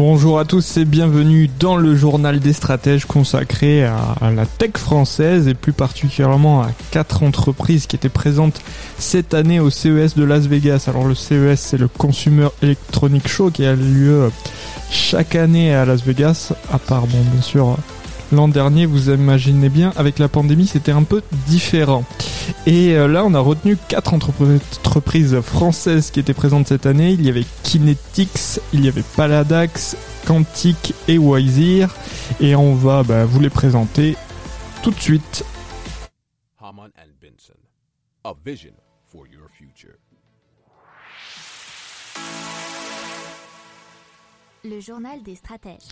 Bonjour à tous et bienvenue dans le journal des stratèges consacré à, la tech française et plus particulièrement à quatre entreprises qui étaient présentes cette année au CES de Las Vegas. Alors le CES c'est le Consumer Electronic Show qui a lieu chaque année à Las Vegas, à part bon bien sûr l'an dernier, vous imaginez bien, avec la pandémie, c'était un peu différent. Et euh, là, on a retenu quatre entreprises françaises qui étaient présentes cette année. Il y avait Kinetics, il y avait Paladax, Quantic et Wizir. Et on va bah, vous les présenter tout de suite. Benson, a vision for your future. Le journal des stratèges.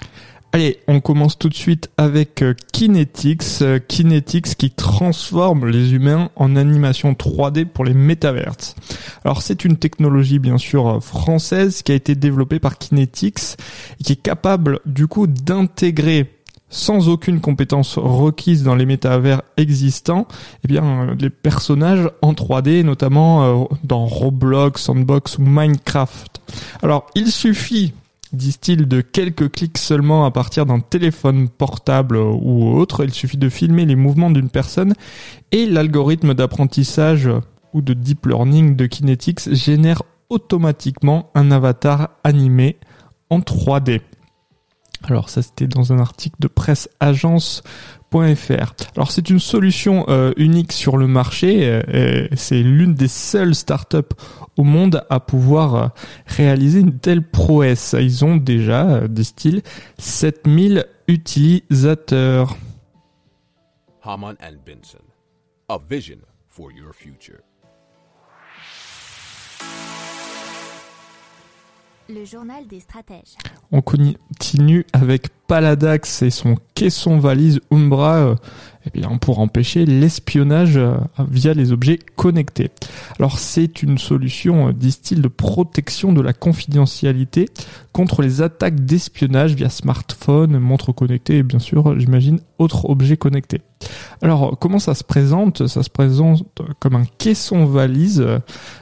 Allez, on commence tout de suite avec euh, Kinetics. Euh, Kinetics qui transforme les humains en animation 3D pour les métaverses. Alors c'est une technologie bien sûr euh, française qui a été développée par Kinetics et qui est capable du coup d'intégrer sans aucune compétence requise dans les métavers existants, eh bien les personnages en 3D, notamment dans Roblox, Sandbox ou Minecraft. Alors il suffit disent-ils, de quelques clics seulement à partir d'un téléphone portable ou autre. Il suffit de filmer les mouvements d'une personne et l'algorithme d'apprentissage ou de deep learning de Kinetics génère automatiquement un avatar animé en 3D. Alors ça c'était dans un article de presse agence alors c'est une solution euh, unique sur le marché. Euh, c'est l'une des seules startups au monde à pouvoir euh, réaliser une telle prouesse. Ils ont déjà, disent-ils, 7000 utilisateurs. Haman and Benson, a vision for your future. Le journal des stratèges. On continue avec Paladax et son caisson valise Umbra eh bien, pour empêcher l'espionnage euh, via les objets connectés. Alors c'est une solution, euh, disent-ils, de protection de la confidentialité contre les attaques d'espionnage via smartphone, montre connectée et bien sûr, j'imagine, autres objets connectés. Alors comment ça se présente? Ça se présente comme un caisson valise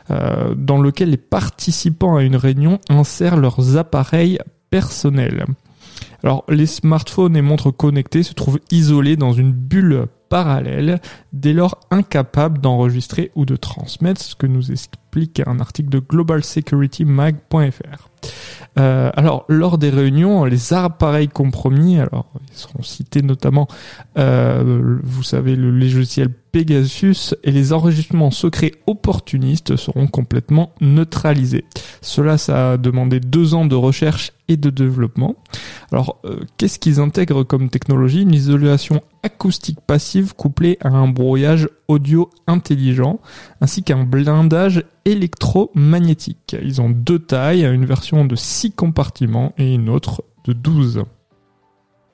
dans lequel les participants à une réunion insèrent leurs appareils personnels. Alors les smartphones et montres connectées se trouvent isolés dans une bulle parallèle, dès lors incapables d'enregistrer ou de transmettre, ce que nous explique un article de globalsecuritymag.fr. Euh, alors, lors des réunions, les appareils compromis, alors ils seront cités notamment, euh, vous savez, le logiciel Pegasus et les enregistrements secrets opportunistes seront complètement neutralisés. Cela, ça a demandé deux ans de recherche et de développement. Alors, euh, qu'est-ce qu'ils intègrent comme technologie Une isolation acoustique passive couplée à un brouillage audio intelligent, ainsi qu'un blindage électromagnétique. Ils ont deux tailles, une version de 6 compartiments et une autre de 12.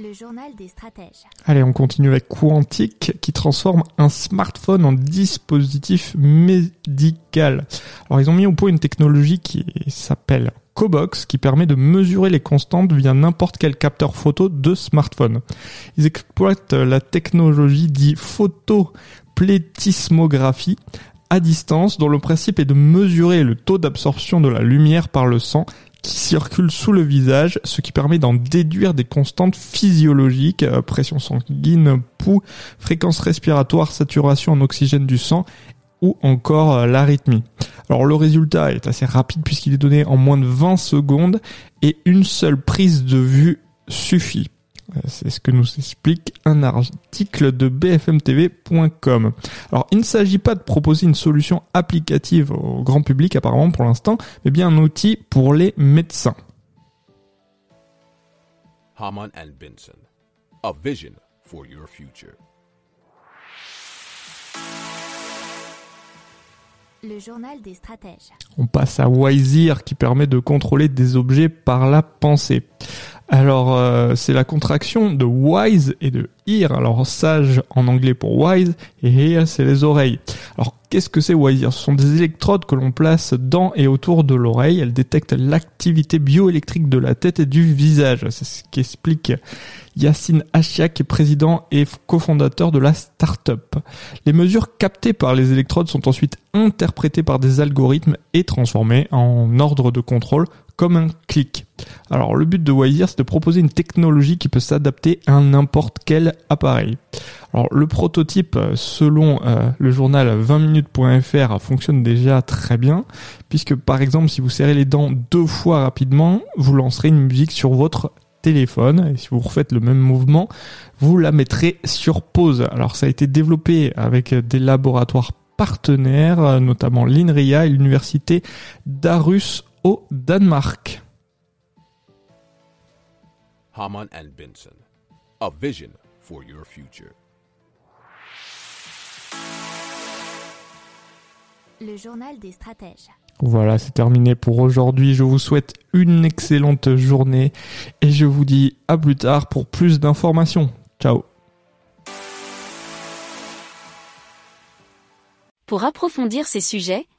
Le journal des stratèges. Allez, on continue avec Quantic qui transforme un smartphone en dispositif médical. Alors, ils ont mis au point une technologie qui s'appelle Cobox qui permet de mesurer les constantes via n'importe quel capteur photo de smartphone. Ils exploitent la technologie dit photoplétismographie à distance dont le principe est de mesurer le taux d'absorption de la lumière par le sang qui circulent sous le visage, ce qui permet d'en déduire des constantes physiologiques, euh, pression sanguine, pouls, fréquence respiratoire, saturation en oxygène du sang ou encore euh, l'arythmie. Alors le résultat est assez rapide puisqu'il est donné en moins de 20 secondes et une seule prise de vue suffit. C'est ce que nous explique un article de bfmtv.com. Alors, il ne s'agit pas de proposer une solution applicative au grand public apparemment pour l'instant, mais bien un outil pour les médecins. Haman and Benson. A vision for your future. Le journal des stratèges. On passe à Wiseer qui permet de contrôler des objets par la pensée. Alors, euh, c'est la contraction de wise et de ear. Alors, sage en anglais pour wise et ear, c'est les oreilles. Alors, qu'est-ce que c'est wise ear Ce sont des électrodes que l'on place dans et autour de l'oreille. Elles détectent l'activité bioélectrique de la tête et du visage. C'est ce qu'explique Yacine est président et cofondateur de la start-up. Les mesures captées par les électrodes sont ensuite interprétées par des algorithmes et transformées en ordre de contrôle comme un clic. Alors le but de Wiseer, c'est de proposer une technologie qui peut s'adapter à n'importe quel appareil. Alors le prototype, selon euh, le journal 20minutes.fr, fonctionne déjà très bien, puisque par exemple si vous serrez les dents deux fois rapidement, vous lancerez une musique sur votre téléphone, et si vous refaites le même mouvement, vous la mettrez sur pause. Alors ça a été développé avec des laboratoires partenaires, notamment l'INRIA et l'université d'Arus au Danemark. Haman and Benson. A vision for your future. Le journal des stratèges. Voilà, c'est terminé pour aujourd'hui. Je vous souhaite une excellente journée et je vous dis à plus tard pour plus d'informations. Ciao Pour approfondir ces sujets,